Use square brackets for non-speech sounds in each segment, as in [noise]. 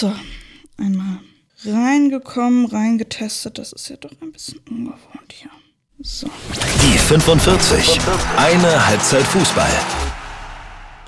So, einmal reingekommen, reingetestet. Das ist ja doch ein bisschen ungewohnt hier. So. Die 45. Eine Halbzeit Fußball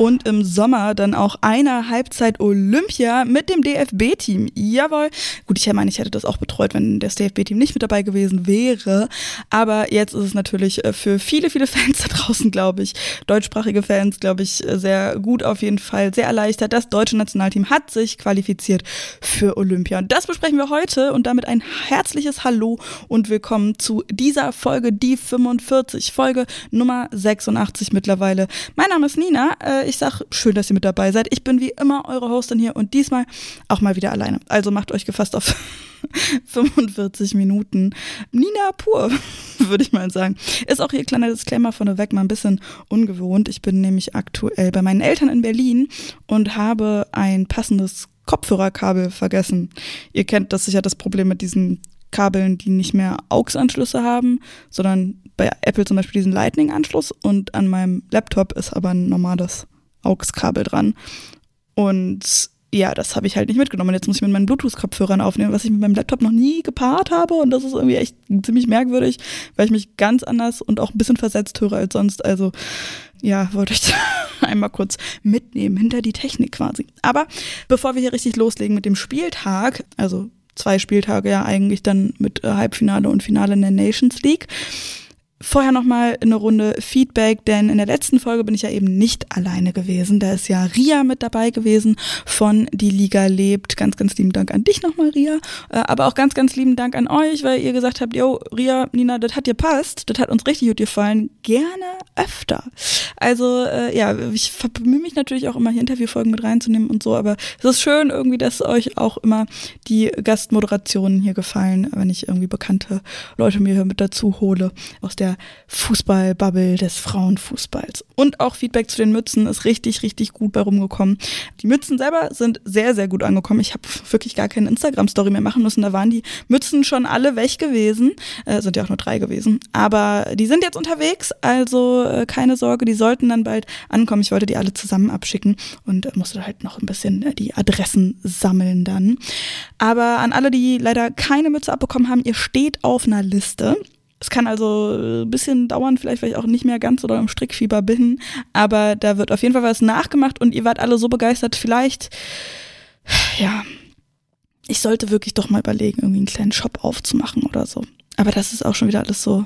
und im Sommer dann auch eine Halbzeit Olympia mit dem DFB-Team. Jawohl. Gut, ich meine, ich hätte das auch betreut, wenn das DFB-Team nicht mit dabei gewesen wäre. Aber jetzt ist es natürlich äh, für viele, viele [laughs] Fans da draußen, glaube ich, deutschsprachige Fans, glaube ich, äh, sehr gut auf jeden Fall, sehr erleichtert. Das deutsche Nationalteam hat sich qualifiziert für Olympia. Und das besprechen wir heute und damit ein herzliches Hallo und willkommen zu dieser Folge, die 45, Folge Nummer 86 mittlerweile. Mein Name ist Nina. Ich sag, schön, dass ihr mit dabei seid. Ich bin wie immer eure Hostin hier und diesmal auch mal wieder alleine. Also macht euch gefasst auf [laughs] 45 Minuten. Nina pur, [laughs] würde ich mal sagen. Ist auch hier kleiner Disclaimer vorneweg, mal ein bisschen ungewohnt. Ich bin nämlich aktuell bei meinen Eltern in Berlin und habe ein passendes Kopfhörerkabel vergessen. Ihr kennt das sicher das Problem mit diesen Kabeln, die nicht mehr AUX-Anschlüsse haben, sondern bei Apple zum Beispiel diesen Lightning-Anschluss und an meinem Laptop ist aber ein normales AUX-Kabel dran. Und ja, das habe ich halt nicht mitgenommen. Jetzt muss ich mit meinen Bluetooth-Kopfhörern aufnehmen, was ich mit meinem Laptop noch nie gepaart habe. Und das ist irgendwie echt ziemlich merkwürdig, weil ich mich ganz anders und auch ein bisschen versetzt höre als sonst. Also ja, wollte ich [laughs] einmal kurz mitnehmen hinter die Technik quasi. Aber bevor wir hier richtig loslegen mit dem Spieltag, also zwei Spieltage ja eigentlich dann mit äh, Halbfinale und Finale in der Nations League, Vorher nochmal eine Runde Feedback, denn in der letzten Folge bin ich ja eben nicht alleine gewesen. Da ist ja Ria mit dabei gewesen von Die Liga lebt. Ganz, ganz lieben Dank an dich nochmal, Ria. Äh, aber auch ganz, ganz lieben Dank an euch, weil ihr gesagt habt, yo, Ria, Nina, das hat dir passt. Das hat uns richtig gut gefallen. Gerne öfter. Also, äh, ja, ich bemühe mich natürlich auch immer hier Interviewfolgen mit reinzunehmen und so, aber es ist schön irgendwie, dass euch auch immer die Gastmoderationen hier gefallen, wenn ich irgendwie bekannte Leute mir hier mit dazu hole aus der Fußballbubble des Frauenfußballs. Und auch Feedback zu den Mützen ist richtig, richtig gut bei rumgekommen. Die Mützen selber sind sehr, sehr gut angekommen. Ich habe wirklich gar keine Instagram-Story mehr machen müssen. Da waren die Mützen schon alle weg gewesen. Äh, sind ja auch nur drei gewesen. Aber die sind jetzt unterwegs, also äh, keine Sorge, die sollten dann bald ankommen. Ich wollte die alle zusammen abschicken und äh, musste halt noch ein bisschen äh, die Adressen sammeln dann. Aber an alle, die leider keine Mütze abbekommen haben, ihr steht auf einer Liste. Es kann also ein bisschen dauern, vielleicht weil ich auch nicht mehr ganz oder im Strickfieber bin, aber da wird auf jeden Fall was nachgemacht und ihr wart alle so begeistert, vielleicht, ja, ich sollte wirklich doch mal überlegen, irgendwie einen kleinen Shop aufzumachen oder so. Aber das ist auch schon wieder alles so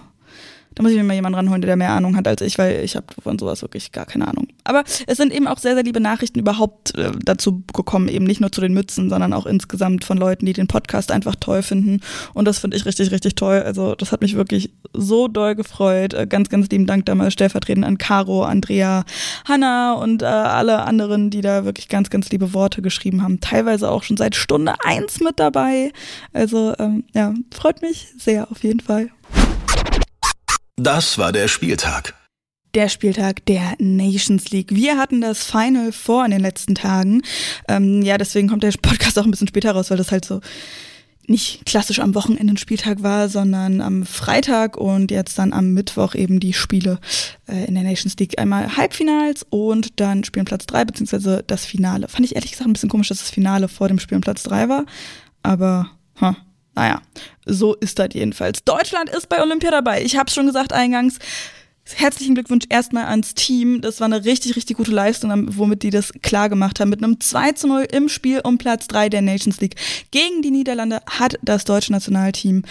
da muss ich mir mal jemanden ranholen, der mehr Ahnung hat als ich, weil ich habe von sowas wirklich gar keine Ahnung. Aber es sind eben auch sehr, sehr liebe Nachrichten überhaupt äh, dazu gekommen, eben nicht nur zu den Mützen, sondern auch insgesamt von Leuten, die den Podcast einfach toll finden. Und das finde ich richtig, richtig toll. Also das hat mich wirklich so doll gefreut. Äh, ganz, ganz lieben Dank damals stellvertretend an Caro, Andrea, Hanna und äh, alle anderen, die da wirklich ganz, ganz liebe Worte geschrieben haben. Teilweise auch schon seit Stunde eins mit dabei. Also ähm, ja, freut mich sehr auf jeden Fall. Das war der Spieltag. Der Spieltag der Nations League. Wir hatten das Final vor in den letzten Tagen. Ähm, ja, deswegen kommt der Podcast auch ein bisschen später raus, weil das halt so nicht klassisch am Wochenende ein Spieltag war, sondern am Freitag und jetzt dann am Mittwoch eben die Spiele äh, in der Nations League. Einmal Halbfinals und dann Spielen Platz drei beziehungsweise das Finale. Fand ich ehrlich gesagt ein bisschen komisch, dass das Finale vor dem Spielen Platz drei war, aber huh, naja, so ist das jedenfalls. Deutschland ist bei Olympia dabei. Ich habe schon gesagt eingangs. Herzlichen Glückwunsch erstmal ans Team. Das war eine richtig, richtig gute Leistung, womit die das klar gemacht haben. Mit einem 2 zu 0 im Spiel um Platz 3 der Nations League gegen die Niederlande hat das deutsche Nationalteam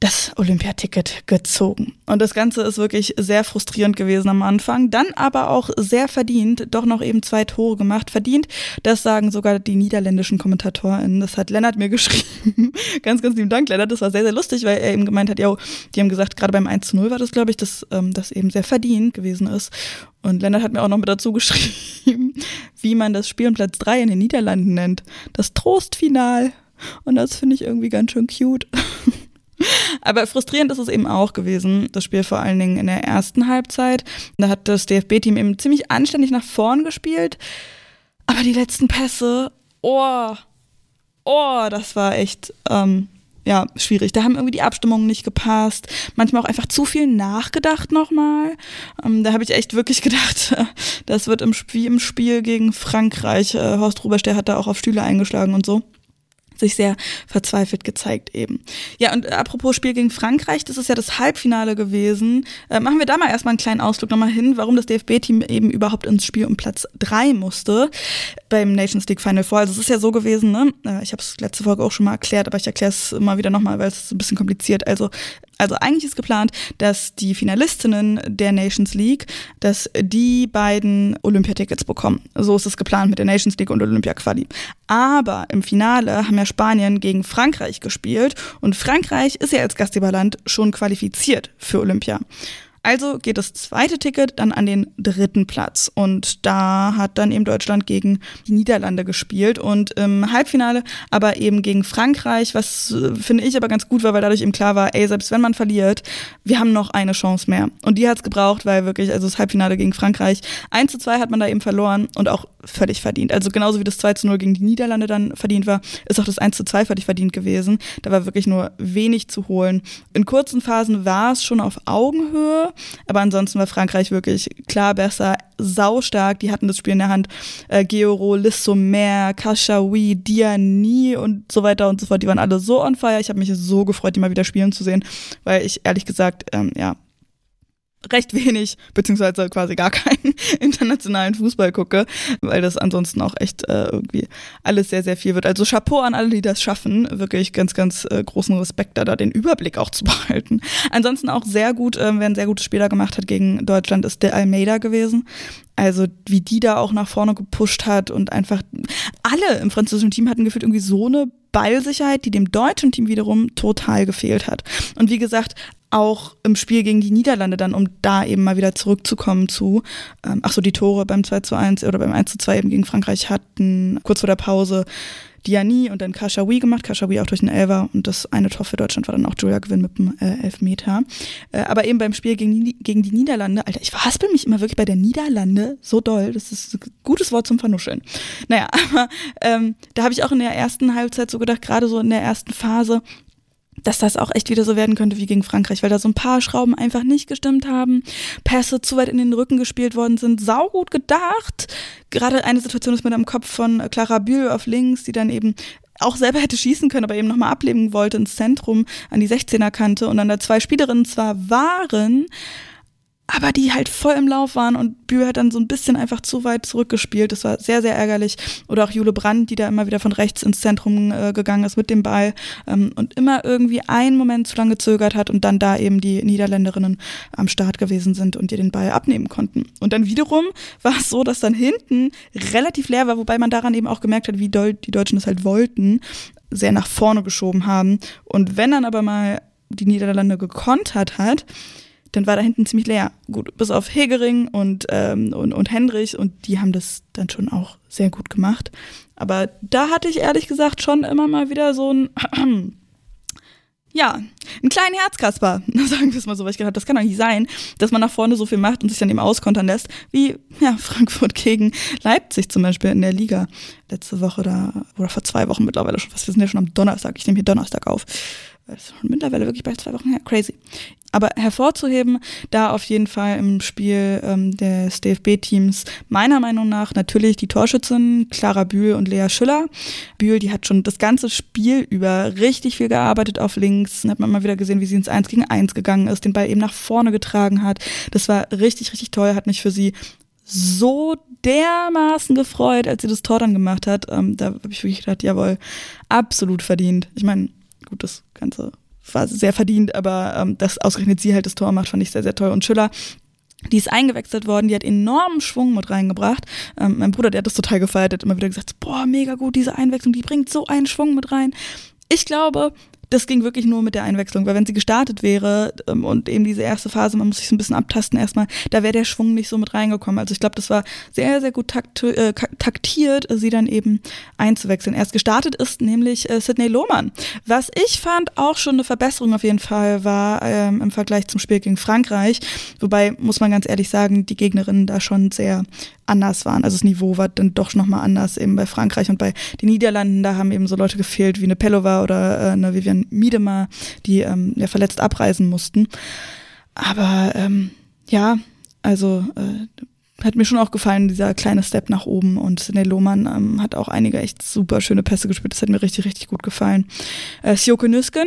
das Olympiaticket gezogen. Und das Ganze ist wirklich sehr frustrierend gewesen am Anfang, dann aber auch sehr verdient, doch noch eben zwei Tore gemacht. Verdient, das sagen sogar die niederländischen KommentatorInnen. Das hat Lennart mir [laughs] geschrieben. ganz, ganz lieben Dank, Lennart. Das war sehr, sehr lustig, weil er eben gemeint hat, ja, die haben gesagt, gerade beim 1 zu 0 war das, glaube ich, dass ähm, das eben sehr verdient gewesen ist. Und Lennart hat mir auch noch mit dazu [laughs] geschrieben, wie man das Spiel um Platz 3 in den Niederlanden nennt. Das Trostfinal. Und das finde ich irgendwie ganz schön cute. [laughs] [laughs] Aber frustrierend ist es eben auch gewesen, das Spiel vor allen Dingen in der ersten Halbzeit. Da hat das DFB-Team eben ziemlich anständig nach vorn gespielt. Aber die letzten Pässe, oh, oh, das war echt, ähm, ja, schwierig. Da haben irgendwie die Abstimmungen nicht gepasst. Manchmal auch einfach zu viel nachgedacht nochmal. Ähm, da habe ich echt wirklich [laughs] gedacht, das wird im, wie im Spiel gegen Frankreich. Äh, Horst der hat da auch auf Stühle eingeschlagen und so sich sehr verzweifelt gezeigt eben. Ja, und apropos Spiel gegen Frankreich, das ist ja das Halbfinale gewesen. Äh, machen wir da mal erstmal einen kleinen Ausflug nochmal hin, warum das DFB-Team eben überhaupt ins Spiel um Platz drei musste beim Nations League Final Four. Also es ist ja so gewesen, ne? Äh, ich habe es letzte Folge auch schon mal erklärt, aber ich erkläre es immer wieder nochmal, weil es ist ein bisschen kompliziert. Also also eigentlich ist geplant, dass die Finalistinnen der Nations League, dass die beiden Olympiatickets bekommen. So ist es geplant mit der Nations League und Olympia Quali. Aber im Finale haben ja Spanien gegen Frankreich gespielt und Frankreich ist ja als Gastgeberland schon qualifiziert für Olympia. Also geht das zweite Ticket dann an den dritten Platz. Und da hat dann eben Deutschland gegen die Niederlande gespielt und im Halbfinale aber eben gegen Frankreich, was äh, finde ich aber ganz gut war, weil dadurch eben klar war, ey, selbst wenn man verliert, wir haben noch eine Chance mehr. Und die hat es gebraucht, weil wirklich, also das Halbfinale gegen Frankreich, 1 zu 2 hat man da eben verloren und auch völlig verdient. Also genauso wie das 2 zu 0 gegen die Niederlande dann verdient war, ist auch das 1 zu 2 völlig verdient gewesen. Da war wirklich nur wenig zu holen. In kurzen Phasen war es schon auf Augenhöhe, aber ansonsten war Frankreich wirklich klar besser, saustark. Die hatten das Spiel in der Hand. Äh, Georo, Lissomer, Kashawi, Diani und so weiter und so fort. Die waren alle so on fire. Ich habe mich so gefreut, die mal wieder spielen zu sehen, weil ich ehrlich gesagt, ähm, ja, recht wenig, beziehungsweise quasi gar keinen [laughs] internationalen Fußball gucke, weil das ansonsten auch echt äh, irgendwie alles sehr, sehr viel wird. Also Chapeau an alle, die das schaffen. Wirklich ganz, ganz äh, großen Respekt da, da den Überblick auch zu [laughs] behalten. Ansonsten auch sehr gut, äh, wer ein sehr gutes Spiel da gemacht hat gegen Deutschland, ist der Almeida gewesen. Also wie die da auch nach vorne gepusht hat und einfach alle im französischen Team hatten gefühlt irgendwie so eine Ballsicherheit, die dem deutschen Team wiederum total gefehlt hat. Und wie gesagt, auch im Spiel gegen die Niederlande dann, um da eben mal wieder zurückzukommen zu, ähm, ach so, die Tore beim 2 zu 1 oder beim 1 zu 2 eben gegen Frankreich hatten kurz vor der Pause Diani und dann Kashawi gemacht, Kashawi auch durch den Elver und das eine Tor für Deutschland war dann auch Julia Gewinn mit dem äh, Elfmeter. Äh, aber eben beim Spiel gegen die, gegen die Niederlande, Alter, ich verhaspel mich immer wirklich bei der Niederlande so doll, das ist ein gutes Wort zum Vernuscheln. Naja, [laughs] aber ähm, da habe ich auch in der ersten Halbzeit so gedacht, gerade so in der ersten Phase, dass das auch echt wieder so werden könnte wie gegen Frankreich, weil da so ein paar Schrauben einfach nicht gestimmt haben, Pässe zu weit in den Rücken gespielt worden sind, saugut gedacht. Gerade eine Situation ist da im Kopf von Clara Bühl auf links, die dann eben auch selber hätte schießen können, aber eben nochmal ableben wollte ins Zentrum an die 16er Kante und dann da zwei Spielerinnen zwar waren, aber die halt voll im Lauf waren und Bühl hat dann so ein bisschen einfach zu weit zurückgespielt. Das war sehr, sehr ärgerlich. Oder auch Jule Brandt, die da immer wieder von rechts ins Zentrum äh, gegangen ist mit dem Ball ähm, und immer irgendwie einen Moment zu lange gezögert hat und dann da eben die Niederländerinnen am Start gewesen sind und ihr den Ball abnehmen konnten. Und dann wiederum war es so, dass dann hinten relativ leer war, wobei man daran eben auch gemerkt hat, wie doll die Deutschen das halt wollten, sehr nach vorne geschoben haben. Und wenn dann aber mal die Niederlande gekontert hat, dann war da hinten ziemlich leer. Gut, bis auf Hegering und, ähm, und, und Hendrich und die haben das dann schon auch sehr gut gemacht. Aber da hatte ich ehrlich gesagt schon immer mal wieder so ein, [clears throat] ja, einen kleinen Herzkasper, [laughs] sagen wir es mal so, weil ich gedacht habe, das kann doch nicht sein, dass man nach vorne so viel macht und sich dann eben auskontern lässt, wie ja, [laughs] Frankfurt gegen Leipzig zum Beispiel in der Liga letzte Woche oder, oder vor zwei Wochen mittlerweile schon, fast, wir sind ja schon am Donnerstag, ich nehme hier Donnerstag auf. Das ist mittlerweile wirklich bei zwei Wochen her. Crazy. Aber hervorzuheben, da auf jeden Fall im Spiel ähm, des DFB-Teams meiner Meinung nach natürlich die Torschützin Clara Bühl und Lea Schüller. Bühl, die hat schon das ganze Spiel über richtig viel gearbeitet auf links. Dann hat man mal wieder gesehen, wie sie ins Eins gegen Eins gegangen ist, den Ball eben nach vorne getragen hat. Das war richtig, richtig toll, hat mich für sie so dermaßen gefreut, als sie das Tor dann gemacht hat. Ähm, da habe ich wirklich gedacht, jawohl, absolut verdient. Ich meine, gut, das Ganze war sehr verdient, aber ähm, dass ausgerechnet sie halt das Tor macht, fand ich sehr, sehr toll. Und Schüller, die ist eingewechselt worden, die hat enormen Schwung mit reingebracht. Ähm, mein Bruder, der hat das total gefeiert, hat immer wieder gesagt, boah, mega gut, diese Einwechslung, die bringt so einen Schwung mit rein. Ich glaube, das ging wirklich nur mit der Einwechslung, weil wenn sie gestartet wäre ähm, und eben diese erste Phase, man muss sich so ein bisschen abtasten erstmal, da wäre der Schwung nicht so mit reingekommen. Also ich glaube, das war sehr, sehr gut takt, äh, taktiert, sie dann eben einzuwechseln. Erst gestartet ist nämlich äh, Sidney Lohmann. Was ich fand auch schon eine Verbesserung auf jeden Fall war ähm, im Vergleich zum Spiel gegen Frankreich, wobei muss man ganz ehrlich sagen, die Gegnerinnen da schon sehr anders waren. Also das Niveau war dann doch nochmal anders eben bei Frankreich und bei den Niederlanden. Da haben eben so Leute gefehlt wie eine Pelova oder äh, eine Vivian Miedema, die ähm, ja verletzt abreisen mussten. Aber ähm, ja, also äh, hat mir schon auch gefallen, dieser kleine Step nach oben. Und Sidney Lohmann ähm, hat auch einige echt super schöne Pässe gespielt. Das hat mir richtig, richtig gut gefallen. Äh, Sjoke Nüsken,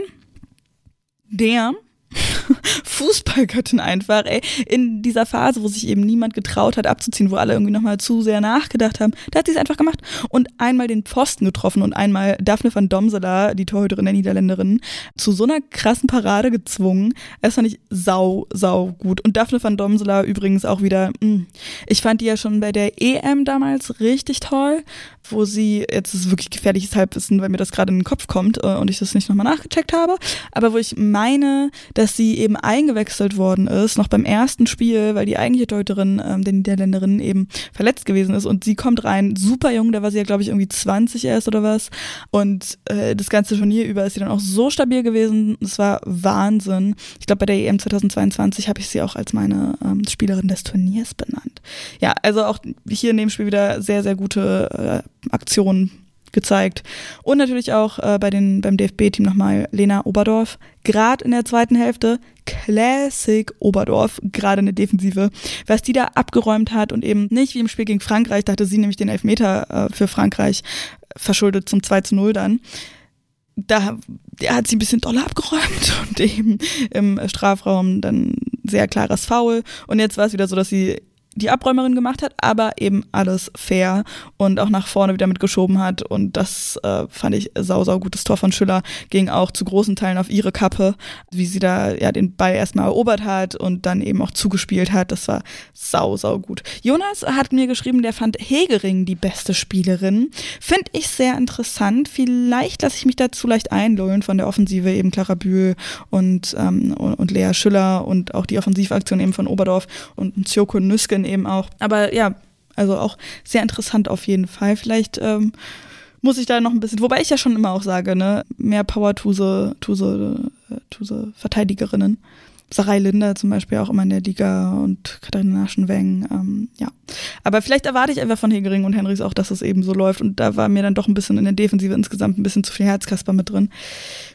der [laughs] Fußballgöttin einfach, ey. In dieser Phase, wo sich eben niemand getraut hat abzuziehen, wo alle irgendwie nochmal zu sehr nachgedacht haben, da hat sie es einfach gemacht und einmal den Pfosten getroffen und einmal Daphne van Domsela, die Torhüterin der Niederländerin, zu so einer krassen Parade gezwungen. Das fand ich sau, sau gut. Und Daphne van Domsela übrigens auch wieder, mh, hm, ich fand die ja schon bei der EM damals richtig toll, wo sie, jetzt ist es wirklich gefährliches Halbwissen, weil mir das gerade in den Kopf kommt äh, und ich das nicht nochmal nachgecheckt habe, aber wo ich meine, dass sie eben eingewechselt worden ist, noch beim ersten Spiel, weil die eigentliche Deuterin, ähm, der Niederländerin, eben verletzt gewesen ist und sie kommt rein, super jung, da war sie ja glaube ich irgendwie 20 erst oder was und äh, das ganze Turnier über ist sie dann auch so stabil gewesen, das war Wahnsinn. Ich glaube bei der EM 2022 habe ich sie auch als meine ähm, Spielerin des Turniers benannt. Ja, also auch hier in dem Spiel wieder sehr, sehr gute äh, Aktionen gezeigt. Und natürlich auch äh, bei den, beim DFB-Team nochmal Lena Oberdorf. Gerade in der zweiten Hälfte, Classic Oberdorf, gerade in der Defensive. Was die da abgeräumt hat und eben nicht wie im Spiel gegen Frankreich, da hatte sie nämlich den Elfmeter äh, für Frankreich verschuldet zum 2 zu 0 dann. Da hat sie ein bisschen doller abgeräumt [laughs] und eben im Strafraum dann sehr klares Foul. Und jetzt war es wieder so, dass sie die Abräumerin gemacht hat, aber eben alles fair und auch nach vorne wieder mitgeschoben hat. Und das äh, fand ich sau, sau gutes Tor von Schüller. Ging auch zu großen Teilen auf ihre Kappe, wie sie da ja den Ball erstmal erobert hat und dann eben auch zugespielt hat. Das war sau, sau gut. Jonas hat mir geschrieben, der fand Hegering die beste Spielerin. Finde ich sehr interessant. Vielleicht lasse ich mich dazu leicht einlullen von der Offensive eben Clara Bühl und, ähm, und, Lea Schüller und auch die Offensivaktion eben von Oberdorf und Zjoko Nüsken eben auch. Aber ja, also auch sehr interessant auf jeden Fall. Vielleicht ähm, muss ich da noch ein bisschen, wobei ich ja schon immer auch sage, ne, mehr Power to the, to the, to the Verteidigerinnen. Sarai Linder zum Beispiel auch immer in der Liga und Katharina Naschenweng, ähm, ja. Aber vielleicht erwarte ich einfach von Hegering und Henrys auch, dass es eben so läuft und da war mir dann doch ein bisschen in der Defensive insgesamt ein bisschen zu viel Herzkasper mit drin.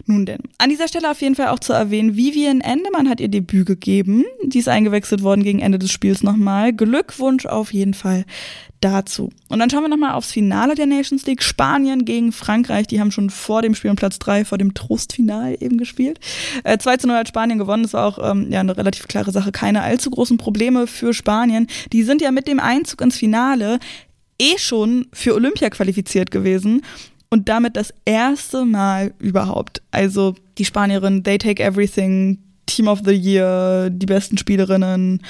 Nun denn. An dieser Stelle auf jeden Fall auch zu erwähnen, Vivian Endemann hat ihr Debüt gegeben. Die ist eingewechselt worden gegen Ende des Spiels nochmal. Glückwunsch auf jeden Fall dazu. Und dann schauen wir nochmal aufs Finale der Nations League. Spanien gegen Frankreich, die haben schon vor dem Spiel um Platz drei, vor dem Trostfinal eben gespielt. Äh, 2 zu 0 hat Spanien gewonnen. Das war auch ähm, ja, eine relativ klare Sache. Keine allzu großen Probleme für Spanien. Die sind ja mit dem Einzug ins Finale eh schon für Olympia qualifiziert gewesen. Und damit das erste Mal überhaupt. Also die Spanierin, they take everything, Team of the Year, die besten Spielerinnen,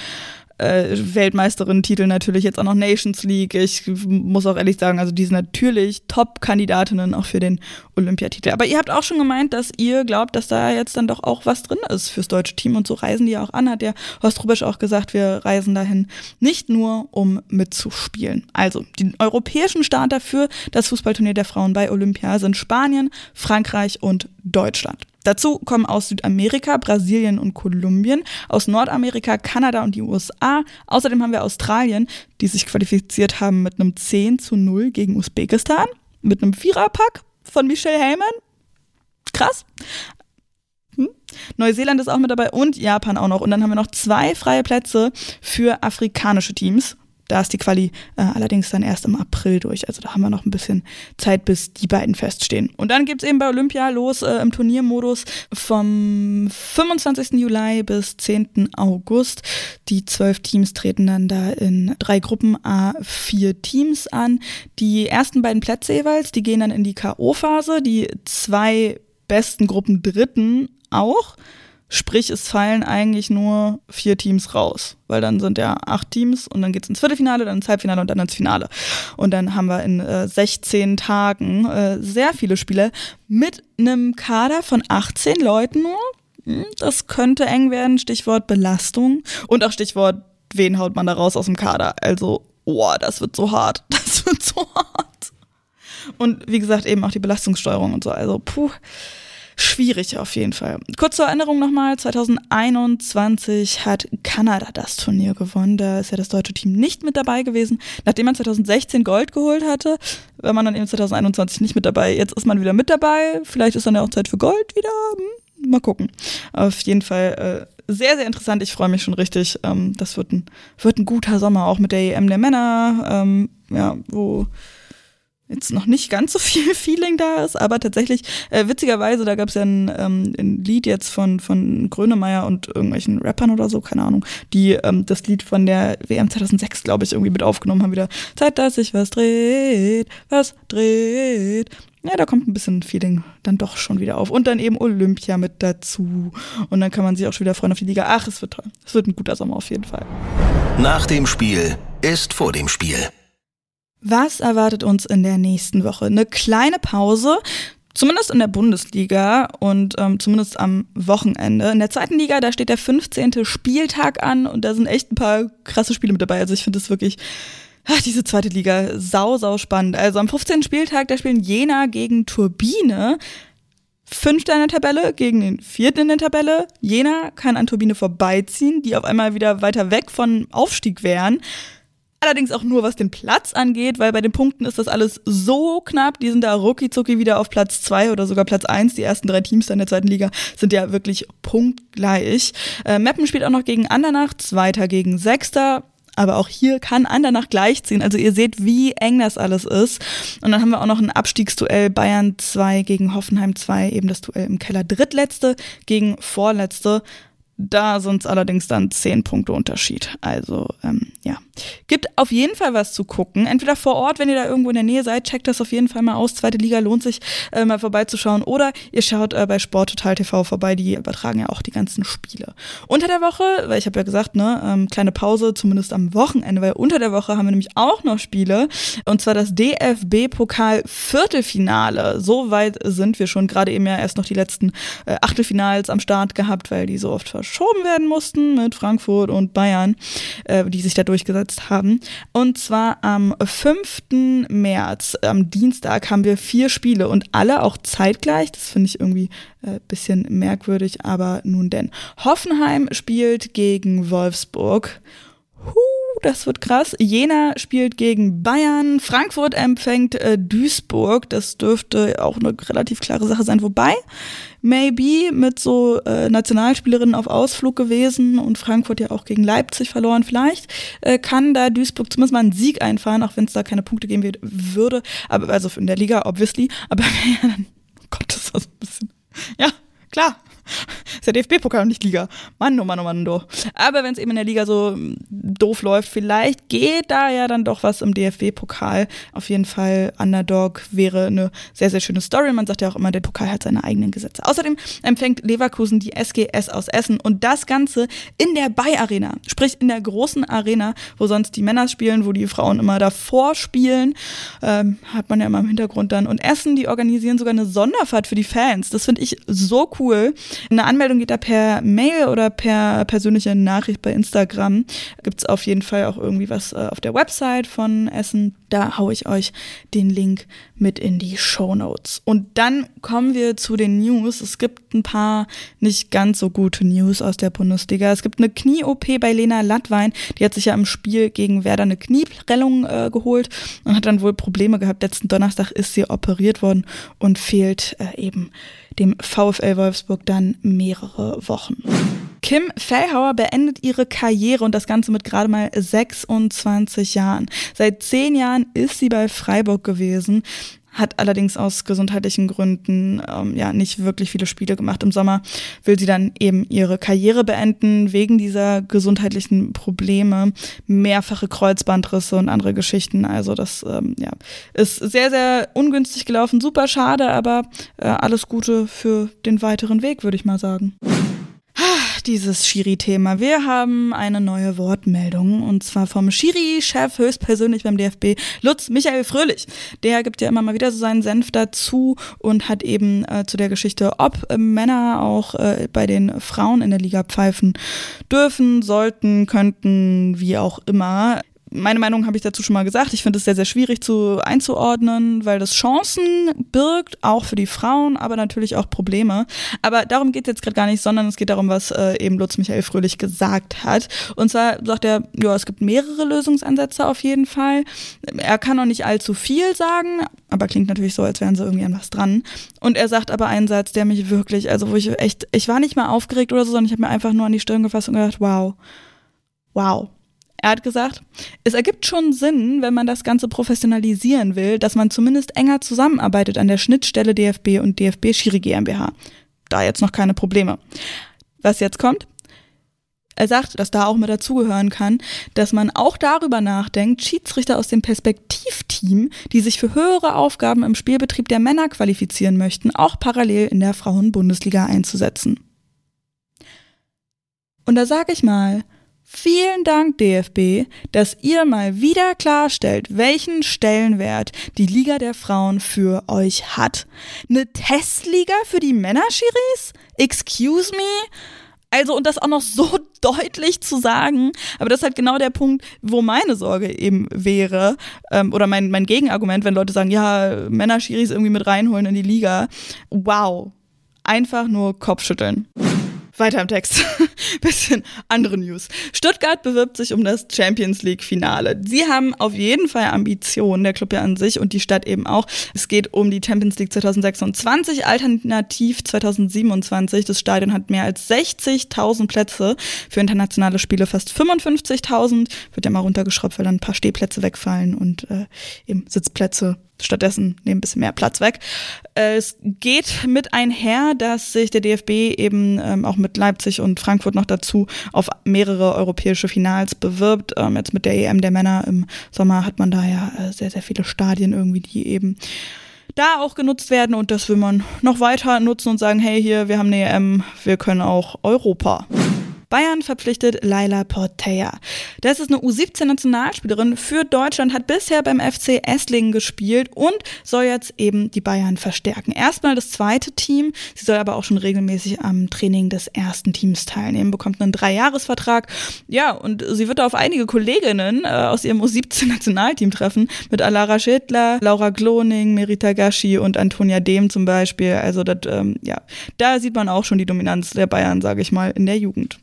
äh, Weltmeisterin-Titel natürlich, jetzt auch noch Nations League. Ich muss auch ehrlich sagen, also die sind natürlich Top-Kandidatinnen auch für den Olympiatitel. Aber ihr habt auch schon gemeint, dass ihr glaubt, dass da jetzt dann doch auch was drin ist fürs deutsche Team und so reisen die ja auch an, hat der Horst Rubisch auch gesagt, wir reisen dahin nicht nur, um mitzuspielen. Also, die europäischen Starter für das Fußballturnier der Frauen bei Olympia sind Spanien, Frankreich und Deutschland. Dazu kommen aus Südamerika, Brasilien und Kolumbien, aus Nordamerika, Kanada und die USA. Außerdem haben wir Australien, die sich qualifiziert haben mit einem 10 zu 0 gegen Usbekistan, mit einem Viererpack von Michelle Heyman. Krass. Hm? Neuseeland ist auch mit dabei und Japan auch noch. Und dann haben wir noch zwei freie Plätze für afrikanische Teams. Da ist die Quali äh, allerdings dann erst im April durch. Also da haben wir noch ein bisschen Zeit, bis die beiden feststehen. Und dann gibt's eben bei Olympia los äh, im Turniermodus vom 25. Juli bis 10. August. Die zwölf Teams treten dann da in drei Gruppen A vier Teams an. Die ersten beiden Plätze jeweils, die gehen dann in die K.O.-Phase. Die zwei besten Gruppen Dritten auch. Sprich, es fallen eigentlich nur vier Teams raus, weil dann sind ja acht Teams und dann geht's ins Viertelfinale, dann ins Halbfinale und dann ins Finale. Und dann haben wir in äh, 16 Tagen äh, sehr viele Spiele mit einem Kader von 18 Leuten nur. Hm, das könnte eng werden, Stichwort Belastung und auch Stichwort, wen haut man da raus aus dem Kader. Also, oh, das wird so hart, [laughs] das wird so hart. Und wie gesagt, eben auch die Belastungssteuerung und so. Also, puh schwierig auf jeden Fall. Kurz zur Erinnerung nochmal, 2021 hat Kanada das Turnier gewonnen. Da ist ja das deutsche Team nicht mit dabei gewesen, nachdem man 2016 Gold geholt hatte. War man dann eben 2021 nicht mit dabei. Jetzt ist man wieder mit dabei. Vielleicht ist dann ja auch Zeit für Gold wieder. Hm, mal gucken. Auf jeden Fall äh, sehr, sehr interessant. Ich freue mich schon richtig. Ähm, das wird ein, wird ein guter Sommer, auch mit der EM der Männer, ähm, ja, wo jetzt noch nicht ganz so viel [laughs] Feeling da ist, aber tatsächlich, äh, witzigerweise, da gab es ja ein, ähm, ein Lied jetzt von, von Grönemeyer und irgendwelchen Rappern oder so, keine Ahnung, die ähm, das Lied von der WM 2006, glaube ich, irgendwie mit aufgenommen haben, wieder Zeit, dass sich was dreht, was dreht. Ja, da kommt ein bisschen Feeling dann doch schon wieder auf. Und dann eben Olympia mit dazu. Und dann kann man sich auch schon wieder freuen auf die Liga. Ach, es wird toll. Es wird ein guter Sommer auf jeden Fall. Nach dem Spiel ist vor dem Spiel. Was erwartet uns in der nächsten Woche? Eine kleine Pause. Zumindest in der Bundesliga und ähm, zumindest am Wochenende. In der zweiten Liga, da steht der 15. Spieltag an und da sind echt ein paar krasse Spiele mit dabei. Also ich finde es wirklich, ach, diese zweite Liga, sau, sau spannend. Also am 15. Spieltag, da spielen Jena gegen Turbine. Fünfter in der Tabelle gegen den vierten in der Tabelle. Jena kann an Turbine vorbeiziehen, die auf einmal wieder weiter weg von Aufstieg wären. Allerdings auch nur, was den Platz angeht, weil bei den Punkten ist das alles so knapp. Die sind da rucki zucki wieder auf Platz zwei oder sogar Platz eins. Die ersten drei Teams in der zweiten Liga sind ja wirklich punktgleich. Äh, Meppen spielt auch noch gegen Andernach, Zweiter gegen Sechster. Aber auch hier kann Andernach gleichziehen. Also ihr seht, wie eng das alles ist. Und dann haben wir auch noch ein Abstiegsduell Bayern 2 gegen Hoffenheim 2, eben das Duell im Keller. Drittletzte gegen Vorletzte. Da sind es allerdings dann zehn Punkte Unterschied. Also ähm, ja, gibt auf jeden Fall was zu gucken. Entweder vor Ort, wenn ihr da irgendwo in der Nähe seid, checkt das auf jeden Fall mal aus. Zweite Liga lohnt sich äh, mal vorbeizuschauen. Oder ihr schaut äh, bei Sport Total TV vorbei. Die übertragen ja auch die ganzen Spiele. Unter der Woche, weil ich habe ja gesagt, ne, ähm, kleine Pause, zumindest am Wochenende, weil unter der Woche haben wir nämlich auch noch Spiele. Und zwar das DFB-Pokal Viertelfinale. So weit sind wir schon. Gerade eben ja erst noch die letzten äh, Achtelfinals am Start gehabt, weil die so oft verschoben werden mussten mit Frankfurt und Bayern, äh, die sich da durchgesetzt haben. Und zwar am 5. März, am Dienstag, haben wir vier Spiele und alle auch zeitgleich. Das finde ich irgendwie äh, bisschen merkwürdig, aber nun denn. Hoffenheim spielt gegen Wolfsburg. Huh, das wird krass. Jena spielt gegen Bayern. Frankfurt empfängt äh, Duisburg. Das dürfte auch eine relativ klare Sache sein. Wobei, maybe mit so äh, Nationalspielerinnen auf Ausflug gewesen und Frankfurt ja auch gegen Leipzig verloren. Vielleicht äh, kann da Duisburg zumindest mal einen Sieg einfahren, auch wenn es da keine Punkte geben wird, würde. Aber also in der Liga, obviously. Aber ja, [laughs] dann kommt das so ein bisschen. Ja, klar. Ist ja DFB-Pokal und nicht Liga. Mann, oh Mann, oh Mann, doch. Aber wenn es eben in der Liga so doof läuft, vielleicht geht da ja dann doch was im DFB-Pokal. Auf jeden Fall Underdog wäre eine sehr, sehr schöne Story. Man sagt ja auch immer, der Pokal hat seine eigenen Gesetze. Außerdem empfängt Leverkusen die SGS aus Essen und das Ganze in der Bay-Arena. Sprich in der großen Arena, wo sonst die Männer spielen, wo die Frauen immer davor spielen. Ähm, hat man ja immer im Hintergrund dann. Und Essen, die organisieren sogar eine Sonderfahrt für die Fans. Das finde ich so cool. Eine Anmeldung geht da per Mail oder per persönliche Nachricht bei Instagram. Gibt es auf jeden Fall auch irgendwie was äh, auf der Website von Essen. Da haue ich euch den Link mit in die Show Notes. Und dann kommen wir zu den News. Es gibt ein paar nicht ganz so gute News aus der Bundesliga. Es gibt eine Knie-OP bei Lena Lattwein. Die hat sich ja im Spiel gegen Werder eine Knieprellung äh, geholt und hat dann wohl Probleme gehabt. Letzten Donnerstag ist sie operiert worden und fehlt äh, eben dem VfL Wolfsburg dann mehrere Wochen. Kim Fellhauer beendet ihre Karriere und das Ganze mit gerade mal 26 Jahren. Seit zehn Jahren ist sie bei Freiburg gewesen hat allerdings aus gesundheitlichen Gründen ähm, ja nicht wirklich viele Spiele gemacht. Im Sommer will sie dann eben ihre Karriere beenden wegen dieser gesundheitlichen Probleme, mehrfache Kreuzbandrisse und andere Geschichten. Also das ähm, ja ist sehr sehr ungünstig gelaufen, super schade, aber äh, alles Gute für den weiteren Weg, würde ich mal sagen dieses Schiri-Thema. Wir haben eine neue Wortmeldung und zwar vom Schiri-Chef höchstpersönlich beim DFB, Lutz Michael Fröhlich. Der gibt ja immer mal wieder so seinen Senf dazu und hat eben äh, zu der Geschichte, ob äh, Männer auch äh, bei den Frauen in der Liga pfeifen dürfen, sollten, könnten, wie auch immer, meine Meinung habe ich dazu schon mal gesagt. Ich finde es sehr, sehr schwierig zu einzuordnen, weil das Chancen birgt, auch für die Frauen, aber natürlich auch Probleme. Aber darum geht es jetzt gerade gar nicht, sondern es geht darum, was äh, eben Lutz Michael Fröhlich gesagt hat. Und zwar sagt er, ja, es gibt mehrere Lösungsansätze auf jeden Fall. Er kann noch nicht allzu viel sagen, aber klingt natürlich so, als wären sie irgendwie an was dran. Und er sagt aber einen Satz, der mich wirklich, also wo ich echt, ich war nicht mal aufgeregt oder so, sondern ich habe mir einfach nur an die Stirn gefasst und gedacht, wow, wow. Er hat gesagt, es ergibt schon Sinn, wenn man das Ganze professionalisieren will, dass man zumindest enger zusammenarbeitet an der Schnittstelle DFB und DFB Schiri GmbH. Da jetzt noch keine Probleme. Was jetzt kommt? Er sagt, dass da auch mit dazugehören kann, dass man auch darüber nachdenkt, Schiedsrichter aus dem Perspektivteam, die sich für höhere Aufgaben im Spielbetrieb der Männer qualifizieren möchten, auch parallel in der Frauenbundesliga einzusetzen. Und da sage ich mal, vielen Dank DFB, dass ihr mal wieder klarstellt, welchen Stellenwert die Liga der Frauen für euch hat. Eine Testliga für die Männerschiris? Excuse me? Also, und das auch noch so [laughs] deutlich zu sagen, aber das ist halt genau der Punkt, wo meine Sorge eben wäre, ähm, oder mein, mein Gegenargument, wenn Leute sagen, ja, Männerschiris irgendwie mit reinholen in die Liga. Wow. Einfach nur Kopfschütteln. Weiter im Text. [laughs] Bisschen andere News. Stuttgart bewirbt sich um das Champions League Finale. Sie haben auf jeden Fall Ambitionen, der Club ja an sich und die Stadt eben auch. Es geht um die Champions League 2026, alternativ 2027. Das Stadion hat mehr als 60.000 Plätze. Für internationale Spiele fast 55.000. Wird ja mal runtergeschraubt, weil dann ein paar Stehplätze wegfallen und äh, eben Sitzplätze stattdessen nehmen ein bisschen mehr Platz weg. Es geht mit einher, dass sich der DFB eben ähm, auch mit Leipzig und Frankfurt noch dazu auf mehrere europäische Finals bewirbt. Ähm, jetzt mit der EM der Männer im Sommer hat man da ja äh, sehr, sehr viele Stadien irgendwie, die eben da auch genutzt werden und das will man noch weiter nutzen und sagen, hey, hier, wir haben eine EM, wir können auch Europa. Bayern verpflichtet Laila Portea. Das ist eine U17-Nationalspielerin für Deutschland, hat bisher beim FC Esslingen gespielt und soll jetzt eben die Bayern verstärken. Erstmal das zweite Team. Sie soll aber auch schon regelmäßig am Training des ersten Teams teilnehmen, bekommt einen Dreijahresvertrag. Ja, und sie wird auf einige Kolleginnen äh, aus ihrem U17-Nationalteam treffen, mit Alara Schädler, Laura Gloning, Merita Gashi und Antonia Dehm zum Beispiel. Also das, ähm, ja, da sieht man auch schon die Dominanz der Bayern, sage ich mal, in der Jugend.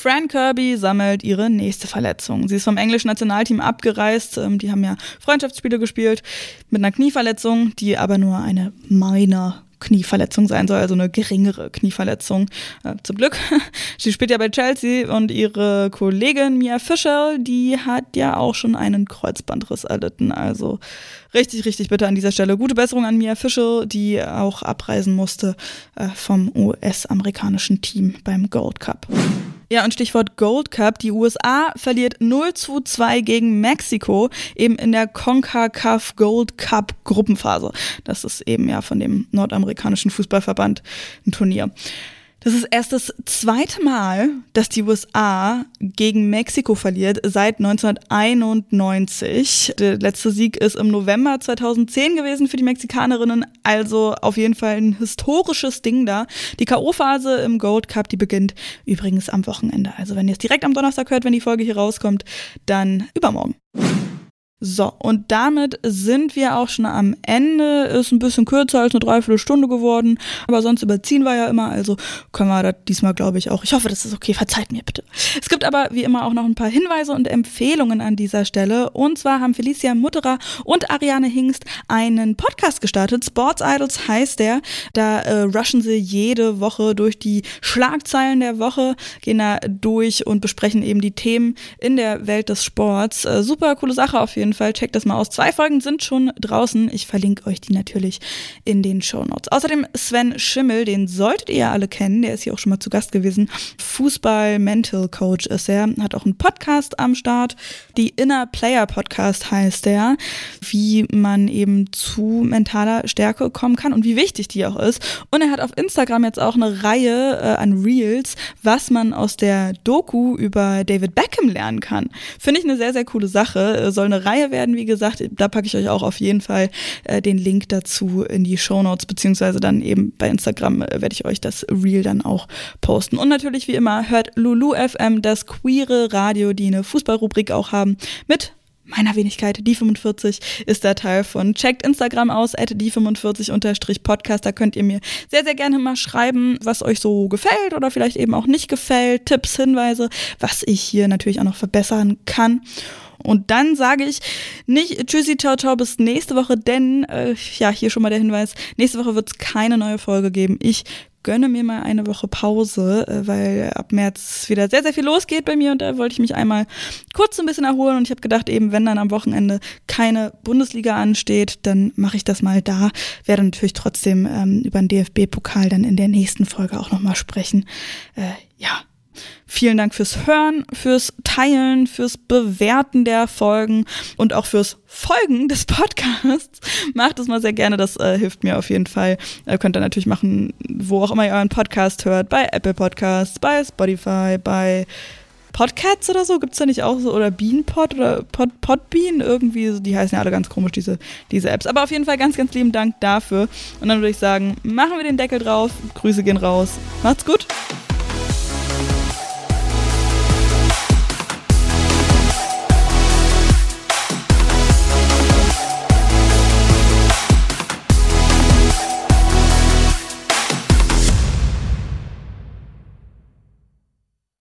Fran Kirby sammelt ihre nächste Verletzung. Sie ist vom englischen Nationalteam abgereist. Ähm, die haben ja Freundschaftsspiele gespielt mit einer Knieverletzung, die aber nur eine minor Knieverletzung sein soll, also eine geringere Knieverletzung. Äh, zum Glück. [laughs] Sie spielt ja bei Chelsea und ihre Kollegin Mia Fischer, die hat ja auch schon einen Kreuzbandriss erlitten. Also richtig, richtig bitte an dieser Stelle. Gute Besserung an Mia Fischer, die auch abreisen musste äh, vom US-amerikanischen Team beim Gold Cup. Ja, und Stichwort Gold Cup. Die USA verliert 0 zu 2 gegen Mexiko, eben in der CONCACAF Gold Cup Gruppenphase. Das ist eben ja von dem nordamerikanischen Fußballverband ein Turnier. Das ist erst das zweite Mal, dass die USA gegen Mexiko verliert seit 1991. Der letzte Sieg ist im November 2010 gewesen für die Mexikanerinnen, also auf jeden Fall ein historisches Ding da. Die KO-Phase im Gold Cup, die beginnt übrigens am Wochenende. Also wenn ihr es direkt am Donnerstag hört, wenn die Folge hier rauskommt, dann übermorgen. So, und damit sind wir auch schon am Ende. Ist ein bisschen kürzer als eine Dreiviertelstunde geworden, aber sonst überziehen wir ja immer, also können wir das diesmal, glaube ich, auch. Ich hoffe, das ist okay, verzeiht mir bitte. Es gibt aber wie immer auch noch ein paar Hinweise und Empfehlungen an dieser Stelle. Und zwar haben Felicia Mutterer und Ariane Hingst einen Podcast gestartet. Sports Idols heißt der. Da äh, rushen sie jede Woche durch die Schlagzeilen der Woche, gehen da durch und besprechen eben die Themen in der Welt des Sports. Äh, super coole Sache auf jeden jeden Fall. Checkt das mal aus. Zwei Folgen sind schon draußen. Ich verlinke euch die natürlich in den Show Notes. Außerdem Sven Schimmel, den solltet ihr alle kennen. Der ist hier auch schon mal zu Gast gewesen. Fußball-Mental Coach ist er. Hat auch einen Podcast am Start. Die Inner Player Podcast heißt der. Wie man eben zu mentaler Stärke kommen kann und wie wichtig die auch ist. Und er hat auf Instagram jetzt auch eine Reihe äh, an Reels, was man aus der Doku über David Beckham lernen kann. Finde ich eine sehr, sehr coole Sache. Soll eine Reihe Reihe werden, wie gesagt. Da packe ich euch auch auf jeden Fall äh, den Link dazu in die Show Notes, beziehungsweise dann eben bei Instagram äh, werde ich euch das Reel dann auch posten. Und natürlich wie immer hört Lulu FM, das queere Radio, die eine Fußballrubrik auch haben, mit meiner Wenigkeit, die 45 ist der Teil von. Checkt Instagram aus, die 45 Podcast. Da könnt ihr mir sehr, sehr gerne mal schreiben, was euch so gefällt oder vielleicht eben auch nicht gefällt. Tipps, Hinweise, was ich hier natürlich auch noch verbessern kann. Und dann sage ich nicht Tschüssi, ciao, ciao, bis nächste Woche, denn, äh, ja, hier schon mal der Hinweis, nächste Woche wird es keine neue Folge geben. Ich gönne mir mal eine Woche Pause, äh, weil ab März wieder sehr, sehr viel losgeht bei mir und da wollte ich mich einmal kurz ein bisschen erholen und ich habe gedacht, eben wenn dann am Wochenende keine Bundesliga ansteht, dann mache ich das mal da. Werde natürlich trotzdem ähm, über den DFB-Pokal dann in der nächsten Folge auch nochmal sprechen. Äh, ja, Vielen Dank fürs Hören, fürs Teilen, fürs Bewerten der Folgen und auch fürs Folgen des [laughs] Podcasts. Macht es mal sehr gerne, das äh, hilft mir auf jeden Fall. Äh, könnt ihr natürlich machen, wo auch immer ihr euren Podcast hört, bei Apple Podcasts, bei Spotify, bei Podcats oder so, gibt es da nicht auch so, oder Beanpod oder Pod, Podbean, irgendwie, die heißen ja alle ganz komisch, diese, diese Apps. Aber auf jeden Fall ganz, ganz lieben Dank dafür. Und dann würde ich sagen, machen wir den Deckel drauf, Grüße gehen raus. Macht's gut!